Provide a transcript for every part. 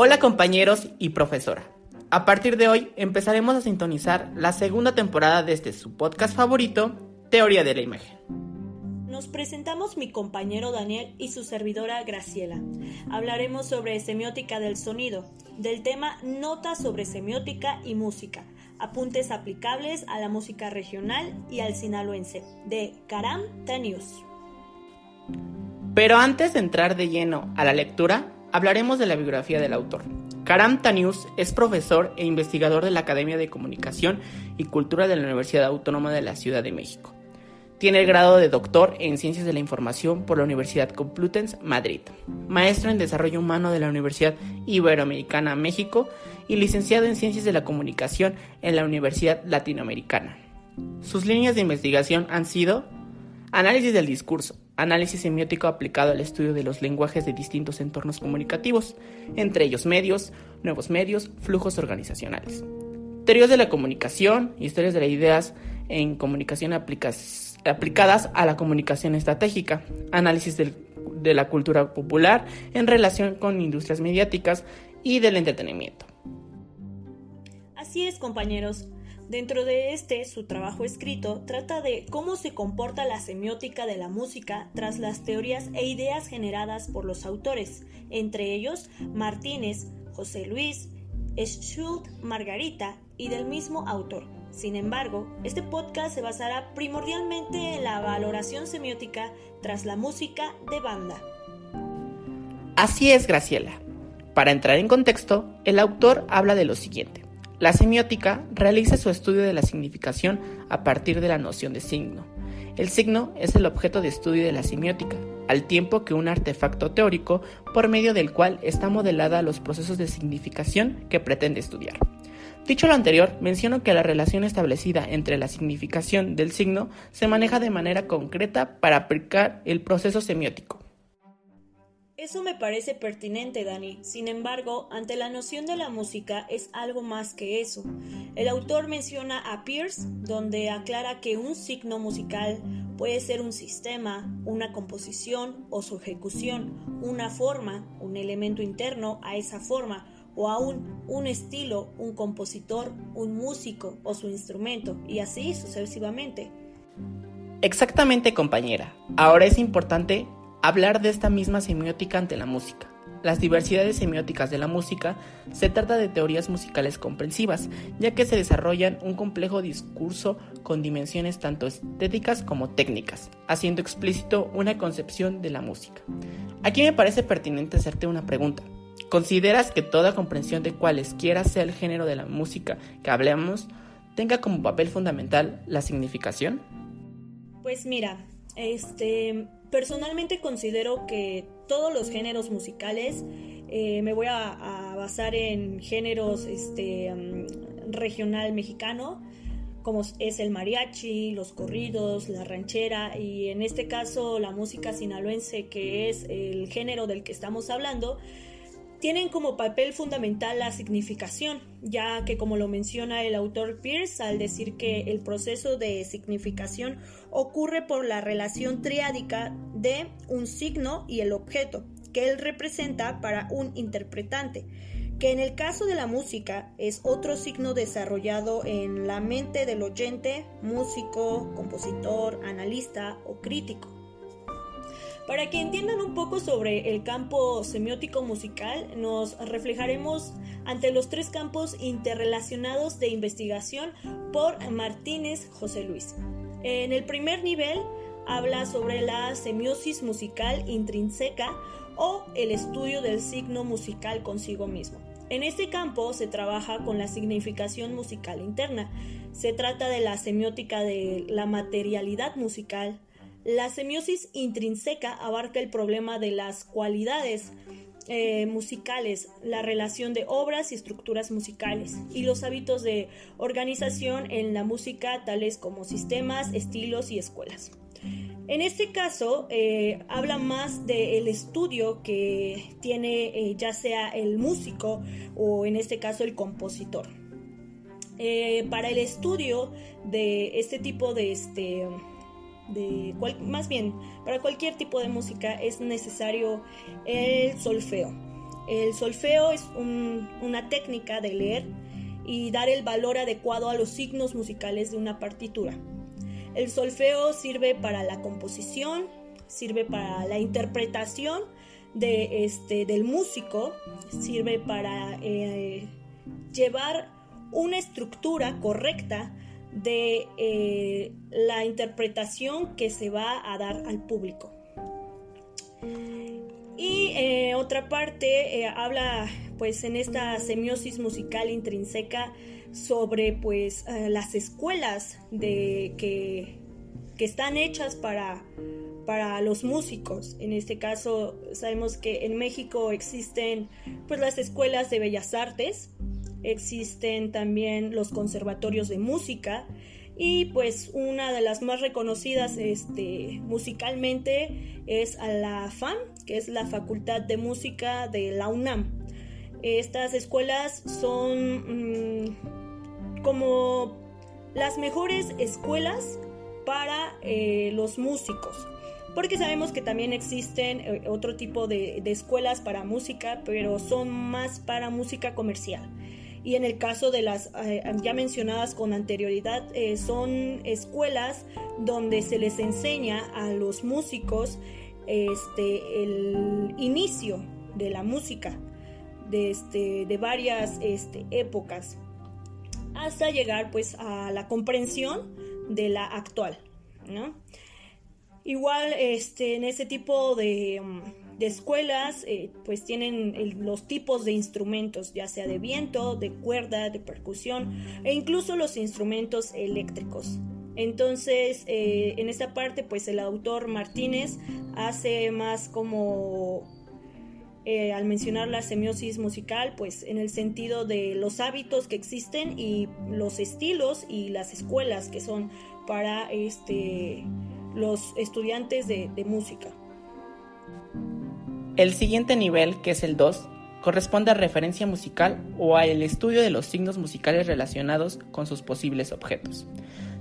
Hola compañeros y profesora. A partir de hoy empezaremos a sintonizar la segunda temporada de este su podcast favorito, Teoría de la Imagen. Nos presentamos mi compañero Daniel y su servidora Graciela. Hablaremos sobre semiótica del sonido, del tema Notas sobre semiótica y música, apuntes aplicables a la música regional y al sinaloense, de Karam Tanius. Pero antes de entrar de lleno a la lectura, hablaremos de la biografía del autor. Karam Tanius es profesor e investigador de la Academia de Comunicación y Cultura de la Universidad Autónoma de la Ciudad de México. Tiene el grado de doctor en Ciencias de la Información por la Universidad Complutense Madrid, maestro en Desarrollo Humano de la Universidad Iberoamericana México y licenciado en Ciencias de la Comunicación en la Universidad Latinoamericana. Sus líneas de investigación han sido análisis del discurso, análisis semiótico aplicado al estudio de los lenguajes de distintos entornos comunicativos, entre ellos medios, nuevos medios, flujos organizacionales. Teorías de la comunicación, historias de las ideas en comunicación aplicadas a la comunicación estratégica, análisis de la cultura popular en relación con industrias mediáticas y del entretenimiento. Así es, compañeros. Dentro de este, su trabajo escrito trata de cómo se comporta la semiótica de la música tras las teorías e ideas generadas por los autores, entre ellos Martínez, José Luis, Schult, Margarita y del mismo autor. Sin embargo, este podcast se basará primordialmente en la valoración semiótica tras la música de banda. Así es, Graciela. Para entrar en contexto, el autor habla de lo siguiente. La semiótica realiza su estudio de la significación a partir de la noción de signo. El signo es el objeto de estudio de la semiótica, al tiempo que un artefacto teórico por medio del cual está modelada los procesos de significación que pretende estudiar. Dicho lo anterior, menciono que la relación establecida entre la significación del signo se maneja de manera concreta para aplicar el proceso semiótico. Eso me parece pertinente, Dani. Sin embargo, ante la noción de la música es algo más que eso. El autor menciona a Pierce, donde aclara que un signo musical puede ser un sistema, una composición o su ejecución, una forma, un elemento interno a esa forma, o aún un estilo, un compositor, un músico o su instrumento, y así sucesivamente. Exactamente, compañera. Ahora es importante hablar de esta misma semiótica ante la música. Las diversidades semióticas de la música se trata de teorías musicales comprensivas, ya que se desarrollan un complejo discurso con dimensiones tanto estéticas como técnicas, haciendo explícito una concepción de la música. Aquí me parece pertinente hacerte una pregunta. ¿Consideras que toda comprensión de cualesquiera sea el género de la música que hablemos tenga como papel fundamental la significación? Pues mira, este, Personalmente considero que todos los géneros musicales, eh, me voy a, basar en géneros este, mm, regional mexicano, como es el mariachi, los corridos, la ranchera y en este caso la música sinaloense, que es el género del que estamos hablando, tienen como papel fundamental la significación, ya que como lo menciona el autor Pierce al decir que el proceso de significación ocurre por la relación triádica de un signo y el objeto que él representa para un interpretante, que en el caso de la música es otro signo desarrollado en la mente del oyente, músico, compositor, analista o crítico. Para que entiendan un poco sobre el campo semiótico musical, nos reflejaremos ante los tres campos interrelacionados de investigación por Martínez José Luis. En el primer nivel habla sobre la semiosis musical intrínseca o el estudio del signo musical consigo mismo. En este campo se trabaja con la significación musical interna. Se trata de la semiótica de la materialidad musical, la semiosis intrínseca abarca el problema de las cualidades eh, musicales, la relación de obras y estructuras musicales y los hábitos de organización en la música tales como sistemas, estilos y escuelas. En este caso, eh, habla más del estudio que tiene eh, ya sea el músico o en este caso el compositor. para el estudio de este tipo de, este, más bien para cualquier tipo de música es necesario el solfeo. El solfeo es una técnica de leer y dar el valor adecuado a los signos musicales de una partitura. El solfeo sirve para la composición, sirve para la interpretación de, este, del músico, sirve para eh, llevar una estructura correcta de eh, la interpretación que se va a dar al público. Y eh, otra parte habla pues en esta semiosis musical intrínseca sobre pues las escuelas de que, que están hechas para para los músicos. En este caso, sabemos que en México existen pues las escuelas de bellas artes, existen también los conservatorios de música y pues una de las más reconocidas este, musicalmente es la FAM, que es la Facultad de Música de la UNAM. Estas escuelas son mm, como las mejores escuelas para eh, los músicos porque sabemos que también existen eh, otro tipo de, escuelas para música, pero son más para música comercial. Y en el caso de las eh, ya mencionadas con anterioridad, eh, son escuelas donde se les enseña a los músicos este, el inicio de la música de, este, de varias este, épocas hasta llegar pues a la comprensión de la actual. ¿no? Igual este, en ese tipo de, mm, escuelas eh, pues tienen los tipos de instrumentos, ya sea de viento, de cuerda, de percusión e incluso los instrumentos eléctricos. Entonces, eh, en esta parte, pues el autor Martínez hace más como, eh, al mencionar la semiosis musical, pues en el sentido de los hábitos que existen y los estilos y las escuelas que son para este los estudiantes de, música. El siguiente nivel, que es el 2, corresponde a referencia musical o al estudio de los signos musicales relacionados con sus posibles objetos.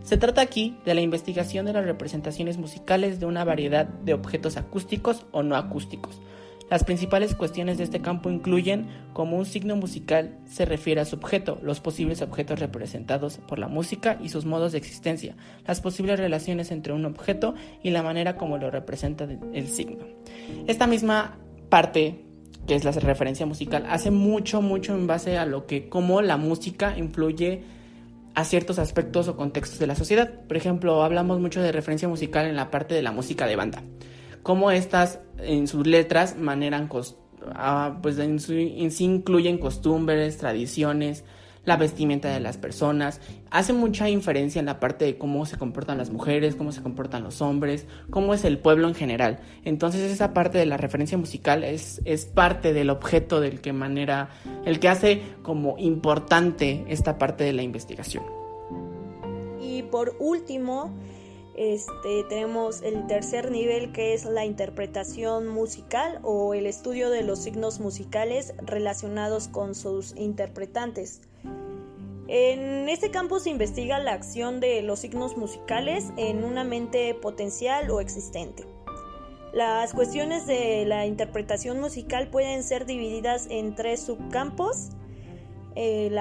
Se trata aquí de la investigación de las representaciones musicales de una variedad de objetos acústicos o no acústicos, las principales cuestiones de este campo incluyen cómo un signo musical se refiere a su objeto, los posibles objetos representados por la música y sus modos de existencia, las posibles relaciones entre un objeto y la manera como lo representa el signo. Esta misma parte que es la referencia musical, hace mucho, mucho en base a lo que, cómo la música influye a ciertos aspectos o contextos de la sociedad. Por ejemplo, hablamos mucho de referencia musical en la parte de la música de banda cómo estas en sus letras maneran, ah, pues en, sí incluyen costumbres, tradiciones, la vestimenta de las personas. Hace mucha inferencia en la parte de cómo se comportan las mujeres, cómo se comportan los hombres, cómo es el pueblo en general. Entonces esa parte de la referencia musical es, es parte del objeto del que manera, el que hace como importante esta parte de la investigación. Y por último, este, tenemos el tercer nivel que es la interpretación musical o el estudio de los signos musicales relacionados con sus interpretantes. En este campo se investiga la acción de los signos musicales en una mente potencial o existente. Las cuestiones de la interpretación musical pueden ser divididas en tres subcampos, eh,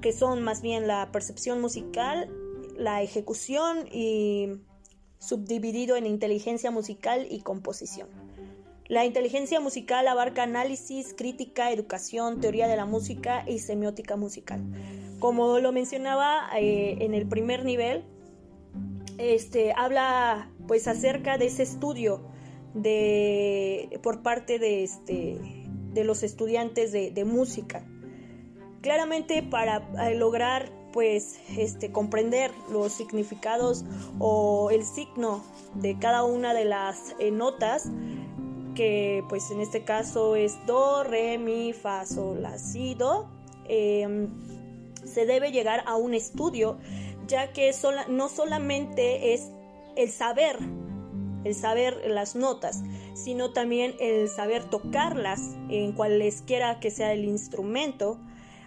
que son más bien la percepción musical, la ejecución y subdividido en inteligencia musical y composición. La inteligencia musical abarca análisis, crítica, educación, teoría de la música y semiótica musical. Como lo mencionaba eh, en el primer nivel, este, habla pues acerca de ese estudio de, por parte de, este, de los estudiantes de, de música. Claramente para eh, lograr pues este comprender los significados o el signo de cada una de las eh, notas que pues en este caso es do, re, mi, fa, sol, la, si, do em, se debe llegar a un estudio ya que no solamente es el saber el saber las notas, sino también el saber tocarlas en cualesquiera que sea el instrumento,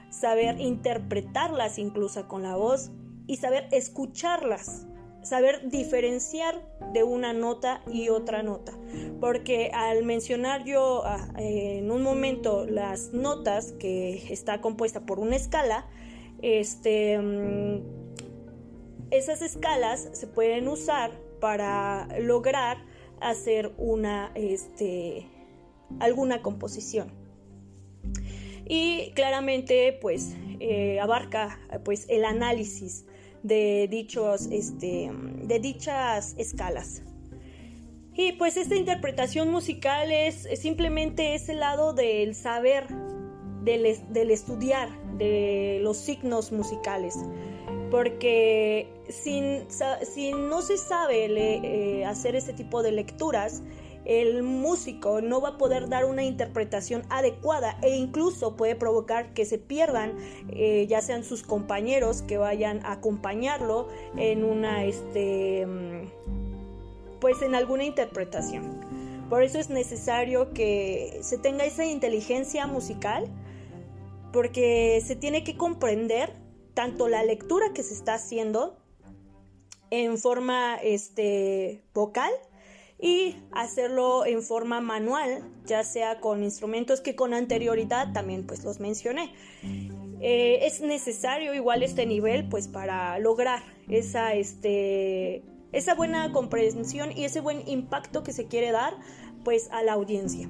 saber interpretarlas incluso con la voz y saber escucharlas saber diferenciar de una nota y otra nota. Porque al mencionar yo ah, en un momento las notas que está compuesta por una escala, este, mm, esas escalas se pueden usar para lograr hacer una, este, alguna composición. Y claramente, pues, eh, abarca pues, el análisis de, dichos, este, de dichas escalas. Y pues esta interpretación musical es, simplemente ese lado del saber, del, del, estudiar de los signos musicales. Porque si, no se sabe eh, hacer ese tipo de lecturas, el músico no va a poder dar una interpretación adecuada e incluso puede provocar que se pierdan eh, ya sean sus compañeros que vayan a acompañarlo en una este mm, pues en alguna interpretación. Por eso es necesario que se tenga esa inteligencia musical porque se tiene que comprender tanto la lectura que se está haciendo en forma este vocal y hacerlo en forma manual, ya sea con instrumentos que con anterioridad también pues los mencioné. Eh, es necesario igual este nivel pues para lograr esa, este, esa buena comprensión y ese buen impacto que se quiere dar pues a la audiencia.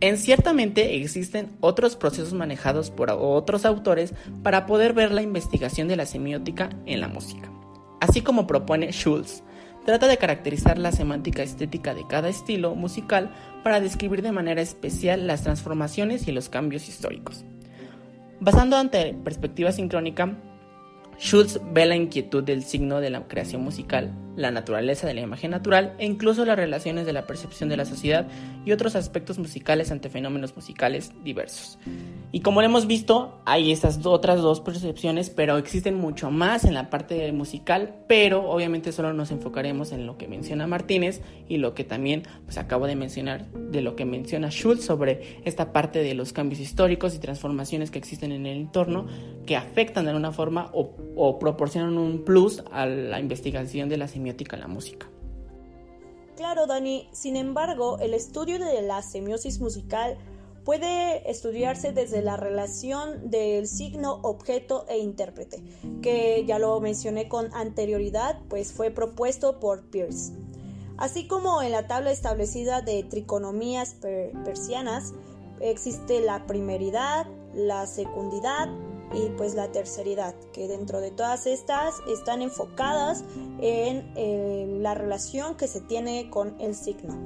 En ciertamente existen otros procesos manejados por otros autores para poder ver la investigación de la semiótica en la música, así como propone Schulz Trata de caracterizar la semántica estética de cada estilo musical para describir de manera especial las transformaciones y los cambios históricos. Basando ante perspectiva sincrónica, Schultz ve la inquietud del signo de la creación musical, la naturaleza de la imagen natural e incluso las relaciones de la percepción de la sociedad y otros aspectos musicales ante fenómenos musicales diversos. Y como lo hemos visto, hay estas otras dos percepciones, pero existen mucho más en la parte musical, pero obviamente solo nos enfocaremos en lo que menciona Martínez y lo que también pues acabo de mencionar de lo que menciona Schultz sobre esta parte de los cambios históricos y transformaciones que existen en el entorno que afectan de alguna forma o, o proporcionan un plus a la investigación de la la música. Claro, Dani. Sin embargo, el estudio de la semiosis musical puede estudiarse desde la relación del signo, objeto e intérprete, que ya lo mencioné con anterioridad, pues fue propuesto por Peirce. Así como en la tabla establecida de triconomías persianas, existe la primeridad, la secundidad y pues la terceridad, que dentro de todas estas están enfocadas en la relación que se tiene con el signo.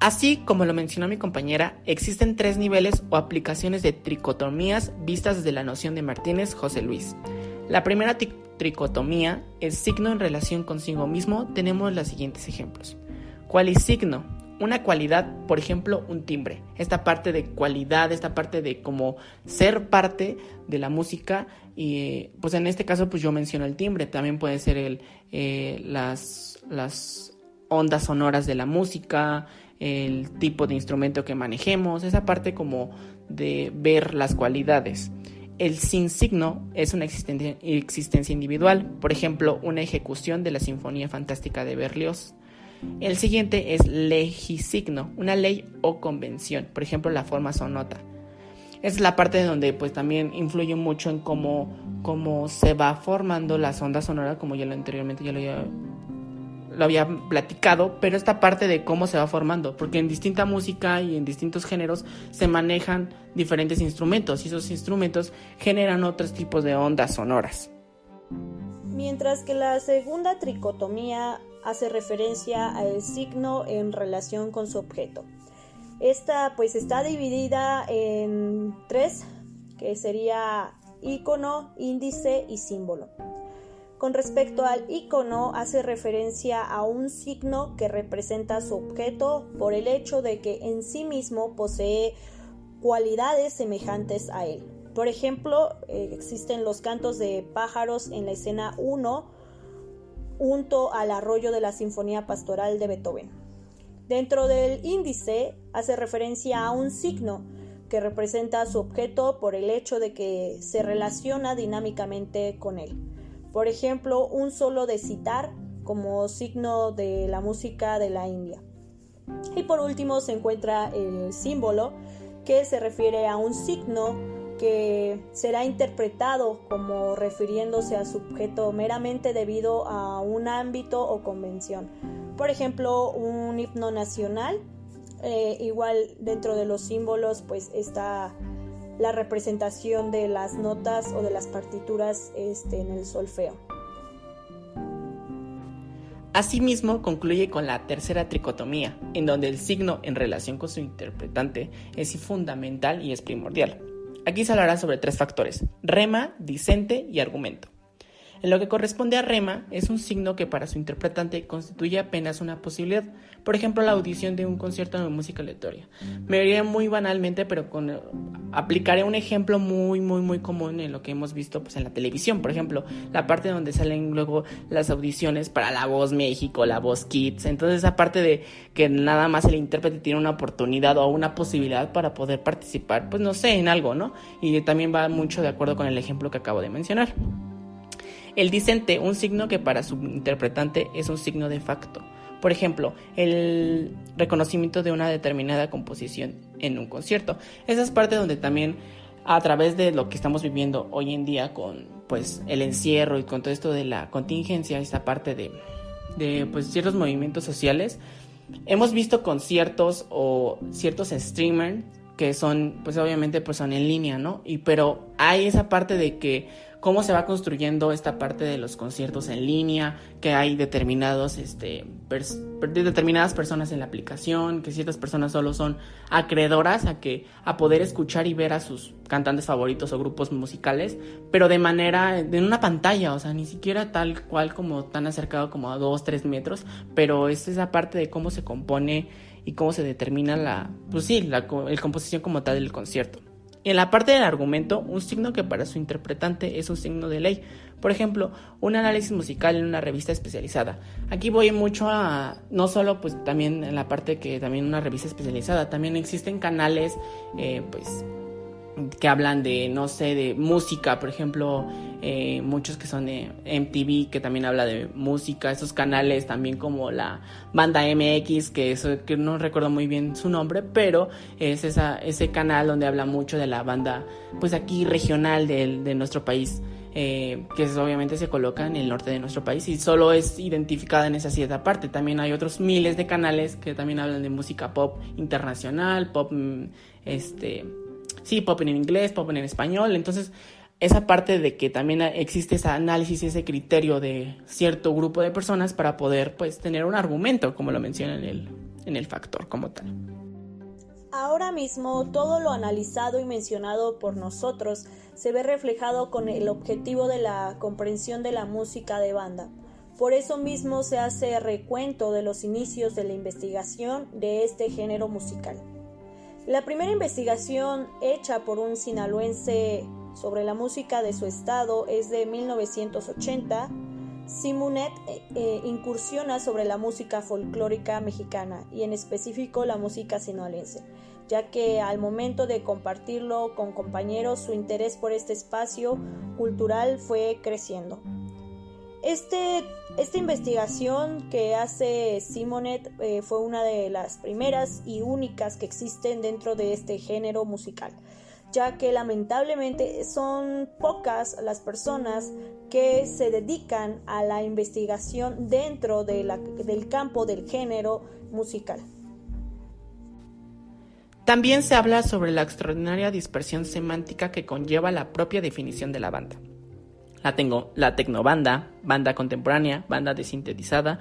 Así como lo mencionó mi compañera, existen tres niveles o aplicaciones de tricotomías vistas desde la noción de Martínez José Luis. La primera tricotomía, el signo en relación consigo mismo, tenemos los siguientes ejemplos. signo? Una cualidad, por ejemplo, un timbre. Esta parte de cualidad, esta parte de como ser parte de la música y pues en este caso pues yo menciono el timbre. También puede ser el, eh, las, ondas sonoras de la música, el tipo de instrumento que manejemos, esa parte como de ver las cualidades. El sin signo es una existencia, existencia individual, por ejemplo, una ejecución de la Sinfonía Fantástica de Berlioz. El siguiente es legisigno, una ley o convención, por ejemplo, la forma sonota. Es la parte donde pues también influye mucho en cómo, cómo se va formando las ondas sonoras, como ya lo anteriormente ya lo había lo había platicado, pero esta parte de cómo se va formando, porque en distinta música y en distintos géneros se manejan diferentes instrumentos y esos instrumentos generan otros tipos de ondas sonoras. Mientras que la segunda tricotomía hace referencia al signo en relación con su objeto. Esta pues está dividida en tres, que sería icono, índice y símbolo. Con respecto al icono, hace referencia a un signo que representa su objeto por el hecho de que en sí mismo posee cualidades semejantes a él. Por ejemplo, eh, existen los cantos de pájaros en la escena 1 junto al arroyo de la Sinfonía Pastoral de Beethoven. Dentro del índice hace referencia a un signo que representa su objeto por el hecho de que se relaciona dinámicamente con él. Por ejemplo, un solo de citar como signo de la música de la India. Y por último se encuentra el símbolo que se refiere a un signo que será interpretado como refiriéndose a sujeto meramente debido a un ámbito o convención. Por ejemplo, un himno nacional, eh, igual dentro de los símbolos pues está la representación de las notas o de las partituras este, en el solfeo. Asimismo, concluye con la tercera tricotomía, en donde el signo en relación con su interpretante es fundamental y es primordial. Aquí se hablará sobre tres factores, rema, disente y argumento. En lo que corresponde a rema, es un signo que para su interpretante constituye apenas una posibilidad, por ejemplo la audición de un concierto de música aleatoria. Me diría muy banalmente, pero con, aplicaré un ejemplo muy, muy, muy común en lo que hemos visto pues, en la televisión, por ejemplo, la parte donde salen luego las audiciones para La Voz México, La Voz Kids, entonces esa parte de que nada más el intérprete tiene una oportunidad o una posibilidad para poder participar, pues no sé, en algo, ¿no? Y también va mucho de acuerdo con el ejemplo que acabo de mencionar. El disente, un signo que para su interpretante es un signo de facto. Por ejemplo, el reconocimiento de una determinada composición en un concierto. Esa es parte donde también a través de lo que estamos viviendo hoy en día con pues el encierro y con todo esto de la contingencia, esta parte de, de pues ciertos movimientos sociales, hemos visto conciertos o ciertos streamers que son pues obviamente pues son en línea, ¿no? Y pero hay esa parte de que cómo se va construyendo esta parte de los conciertos en línea, que hay determinados, este, determinadas personas en la aplicación, que ciertas personas solo son acreedoras a que a poder escuchar y ver a sus cantantes favoritos o grupos musicales, pero de manera en una pantalla, o sea, ni siquiera tal cual como tan acercado como a dos, tres metros, pero es esa parte de cómo se compone y cómo se determina la, pues sí, la, la composición como tal del concierto. En la parte del argumento, un signo que para su interpretante es un signo de ley. Por ejemplo, un análisis musical en una revista especializada. Aquí voy mucho a, no solo pues también en la parte que también una revista especializada, también existen canales eh, pues que hablan de, no sé, de música, por ejemplo, eh, muchos que son de MTV, que también habla de música, esos canales también como la banda MX, que, eso, que no recuerdo muy bien su nombre, pero es esa, ese canal donde habla mucho de la banda, pues aquí regional de, de nuestro país. Eh, que obviamente se coloca en el norte de nuestro país y solo es identificada en esa cierta parte. También hay otros miles de canales que también hablan de música pop internacional, pop mm, este sí, pop en inglés, pop en español, entonces esa parte de que también existe ese análisis, ese criterio de cierto grupo de personas para poder pues tener un argumento, como lo menciona en el, en el factor como tal. Ahora mismo todo lo analizado y mencionado por nosotros se ve reflejado con el objetivo de la comprensión de la música de banda. Por eso mismo se hace recuento de los inicios de la investigación de este género musical. La primera investigación hecha por un sinaloense sobre la música de su estado es de 1980. Simonet eh, eh, incursiona sobre la música folclórica mexicana y en específico la música sinaloense, ya que al momento de compartirlo con compañeros su interés por este espacio cultural fue creciendo. Este, esta investigación que hace Simonet eh, fue una de las primeras y únicas que existen dentro de este género musical, ya que lamentablemente son pocas las personas que se dedican a la investigación dentro del campo del género musical. También se habla sobre la extraordinaria dispersión semántica que conlleva la propia definición de la banda. Tengo la tecnobanda, banda contemporánea, banda desintetizada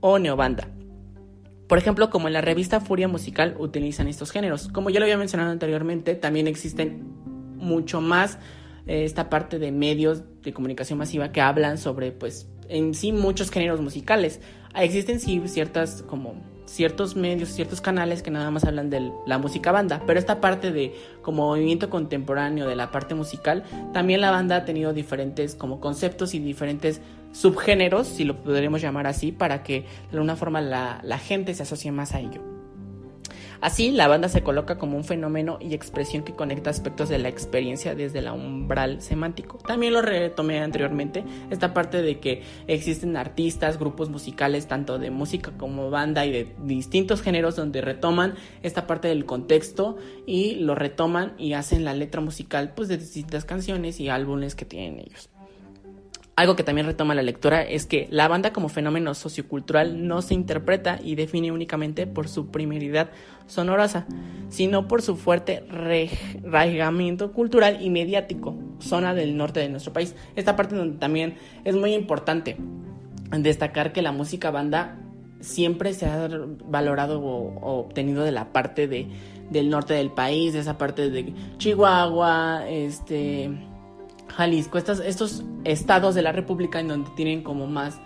o neobanda. Por ejemplo, como en la revista Furia Musical utilizan estos géneros. Como ya lo había mencionado anteriormente, también existen mucho más eh, esta parte de medios de comunicación masiva que hablan sobre, pues, en sí muchos géneros musicales. Existen sí ciertas como ciertos medios, ciertos canales que nada más hablan de la música banda, pero esta parte de como movimiento contemporáneo de la parte musical, también la banda ha tenido diferentes como conceptos y diferentes subgéneros, si lo podríamos llamar así, para que de alguna forma la, la gente se asocie más a ello. Así, la banda se coloca como un fenómeno y expresión que conecta aspectos de la experiencia desde el umbral semántico. También lo retomé anteriormente, esta parte de que existen artistas, grupos musicales, tanto de música como banda y de distintos géneros donde retoman esta parte del contexto y lo retoman y hacen la letra musical pues de distintas canciones y álbumes que tienen ellos. Algo que también retoma la lectura es que la banda como fenómeno sociocultural no se interpreta y define únicamente por su primeridad sonorosa, sino por su fuerte arraigamiento cultural y mediático, zona del norte de nuestro país. Esta parte donde también es muy importante destacar que la música banda siempre se ha valorado o, obtenido de la parte de, del norte del país, de esa parte de Chihuahua, este Jalisco, estos estados de la República en donde tienen como más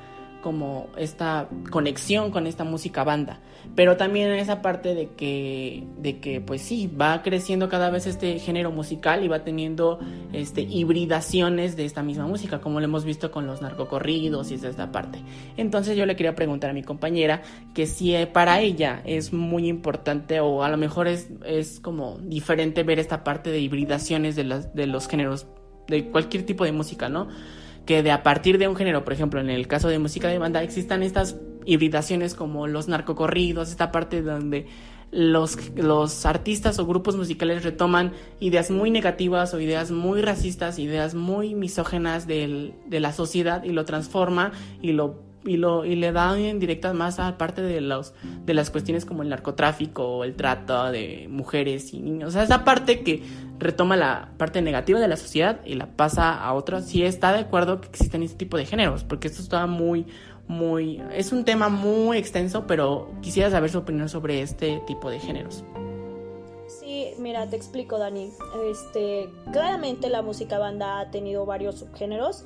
como esta conexión con esta música banda, pero también esa parte de que de que pues sí, va creciendo cada vez este género musical y va teniendo este hibridaciones de esta misma música, como lo hemos visto con los narcocorridos y es esta parte. Entonces yo le quería preguntar a mi compañera que si para ella es muy importante o a lo mejor es, es como diferente ver esta parte de hibridaciones de, las, de los géneros de cualquier tipo de música, ¿no? Que de a partir de un género, por ejemplo, en el caso de música de banda, existan estas hibridaciones como los narcocorridos, esta parte donde los, los artistas o grupos musicales retoman ideas muy negativas o ideas muy racistas, ideas muy misógenas de la sociedad y lo transforma y lo y, lo, y le da en directa más a parte de, los, de las cuestiones como el narcotráfico o el trato de mujeres y niños. O sea, esa parte que retoma la parte negativa de la sociedad y la pasa a otra. Si está de acuerdo que existen este tipo de géneros, porque esto está muy, muy... Es un tema muy extenso, pero quisiera saber su opinión sobre este tipo de géneros. Sí, mira, te explico, Dani. Este, claramente la música banda ha tenido varios subgéneros.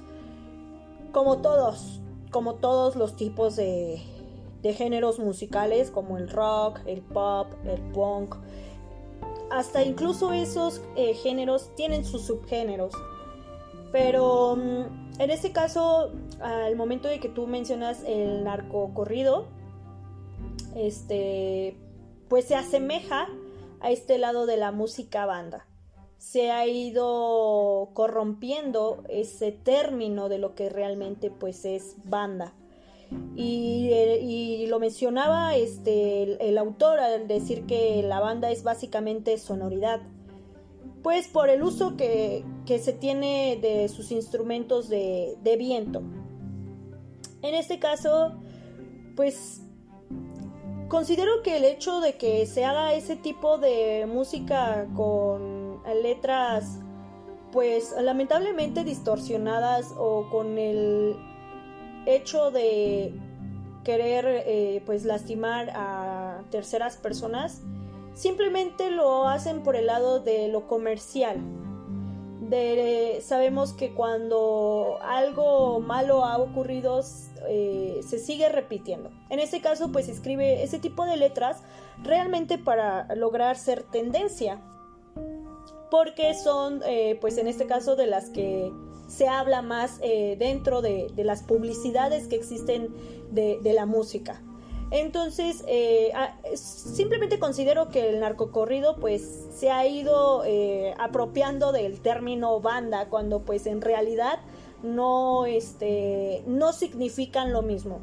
Como todos, como todos los tipos de, géneros musicales como el rock, el pop, el punk. Hasta incluso esos eh, géneros tienen sus subgéneros. Pero mm, en este caso, al momento de que tú mencionas el narco corrido, este, pues se asemeja a este lado de la música banda se ha ido corrompiendo ese término de lo que realmente pues es banda. Y, eh, lo mencionaba este, el, autor al decir que la banda es básicamente sonoridad. Pues por el uso que, se tiene de sus instrumentos de, de viento. En este caso, pues considero que el hecho de que se haga ese tipo de música con letras pues lamentablemente distorsionadas o con el hecho de querer eh, pues lastimar a terceras personas simplemente lo hacen por el lado de lo comercial. De, sabemos que cuando algo malo ha ocurrido eh, se sigue repitiendo. En este caso pues escribe ese tipo de letras realmente para lograr ser tendencia porque son, eh, pues en este caso, de las que se habla más eh, dentro de, las publicidades que existen de, la música. Entonces, eh, simplemente considero que el narcocorrido pues se ha ido apropiando del término banda cuando pues en realidad no, este, no significan lo mismo.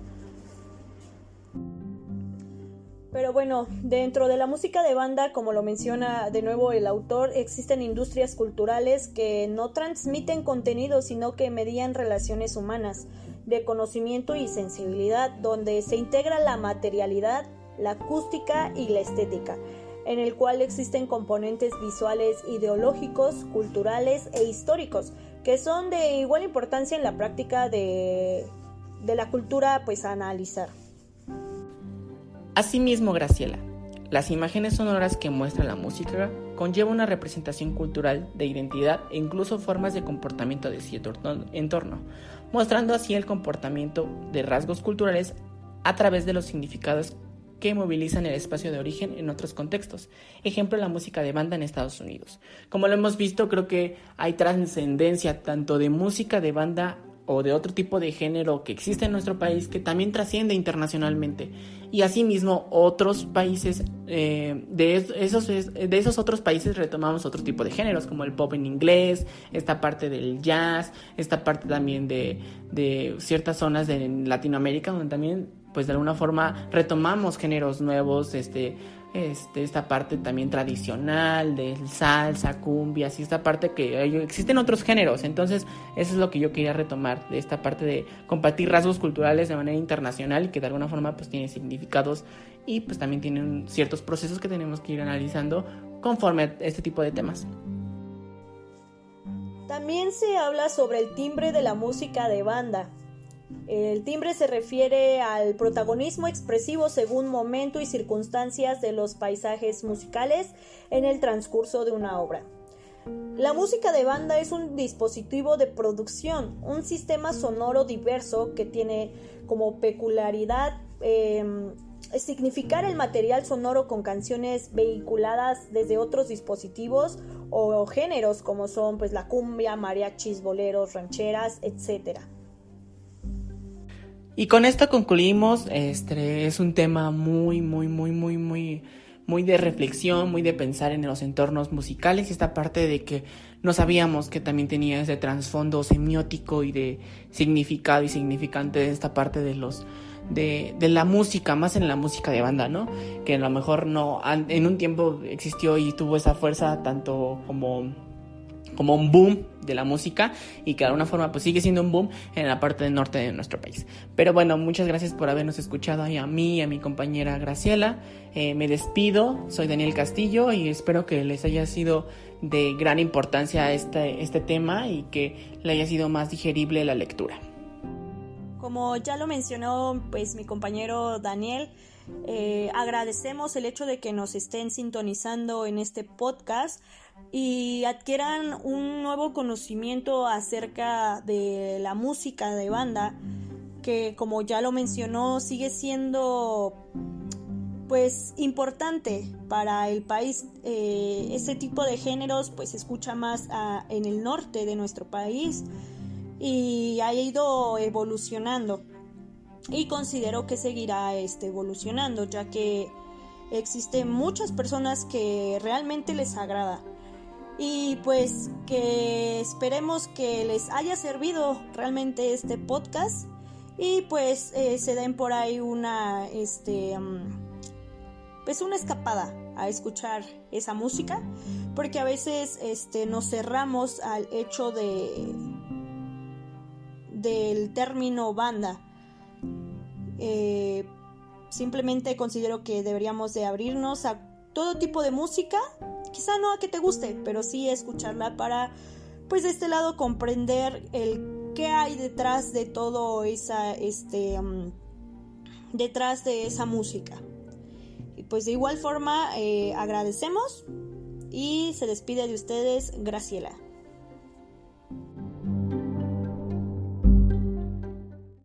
Pero bueno, dentro de la música de banda, como lo menciona de nuevo el autor, existen industrias culturales que no transmiten contenido, sino que medían relaciones humanas, de conocimiento y sensibilidad, donde se integra la materialidad, la acústica y la estética, en el cual existen componentes visuales, ideológicos, culturales e históricos, que son de igual importancia en la práctica de, de la cultura pues a analizar. Asimismo, Graciela, las imágenes sonoras que muestran la música conllevan una representación cultural de identidad e incluso formas de comportamiento de cierto entorno, mostrando así el comportamiento de rasgos culturales a través de los significados que movilizan el espacio de origen en otros contextos. Ejemplo, la música de banda en Estados Unidos. Como lo hemos visto, creo que hay trascendencia tanto de música de banda o de otro tipo de género que existe en nuestro país que también trasciende internacionalmente. Y asimismo otros países, eh, de, esos, de esos otros países retomamos otro tipo de géneros, como el pop en inglés, esta parte del jazz, esta parte también de, de ciertas zonas de Latinoamérica, donde también pues de alguna forma retomamos géneros nuevos, este, este, esta parte también tradicional del salsa, cumbias y esta parte que existen otros géneros. Entonces, eso es lo que yo quería retomar, de esta parte de compartir rasgos culturales de manera internacional que de alguna forma pues tiene significados y pues también tienen ciertos procesos que tenemos que ir analizando conforme a este tipo de temas. También se habla sobre el timbre de la música de banda, el timbre se refiere al protagonismo expresivo según momento y circunstancias de los paisajes musicales en el transcurso de una obra. La música de banda es un dispositivo de producción, un sistema sonoro diverso que tiene como peculiaridad em, significar el material sonoro con canciones vehiculadas desde otros dispositivos o, géneros como son pues la cumbia, mariachis, boleros, rancheras, etcétera. Y con esto concluimos, este es un tema muy, muy, muy, muy, muy, muy de reflexión, muy de pensar en los entornos musicales y esta parte de que no sabíamos que también tenía ese trasfondo semiótico y de significado y significante de esta parte de los de, de, la música, más en la música de banda, ¿no? Que a lo mejor no en un tiempo existió y tuvo esa fuerza tanto como como un boom de la música y que de alguna forma pues sigue siendo un boom en la parte del norte de nuestro país. Pero bueno, muchas gracias por habernos escuchado ahí a mí y a mi compañera Graciela. Eh, me despido, soy Daniel Castillo y espero que les haya sido de gran importancia este, este tema y que le haya sido más digerible la lectura. Como ya lo mencionó pues mi compañero Daniel, eh, agradecemos el hecho de que nos estén sintonizando en este podcast y adquieran un nuevo conocimiento acerca de la música de banda que como ya lo mencionó sigue siendo pues importante para el país. Eh, ese tipo de géneros pues se escucha más en el norte de nuestro país y ha ido evolucionando. Y considero que seguirá este, evolucionando ya que existen muchas personas que realmente les agrada y pues que esperemos que les haya servido realmente este podcast. Y pues eh, se den por ahí una este mm, pues una escapada a escuchar esa música. Porque a veces este nos cerramos al hecho de del término banda. Eh, simplemente considero que deberíamos de abrirnos a todo tipo de música quizá no a que te guste, pero sí escucharla para, pues de este lado, comprender el qué hay detrás de todo esa, este, mm, detrás de esa música. Y pues de igual forma, eh, agradecemos y se despide de ustedes Graciela.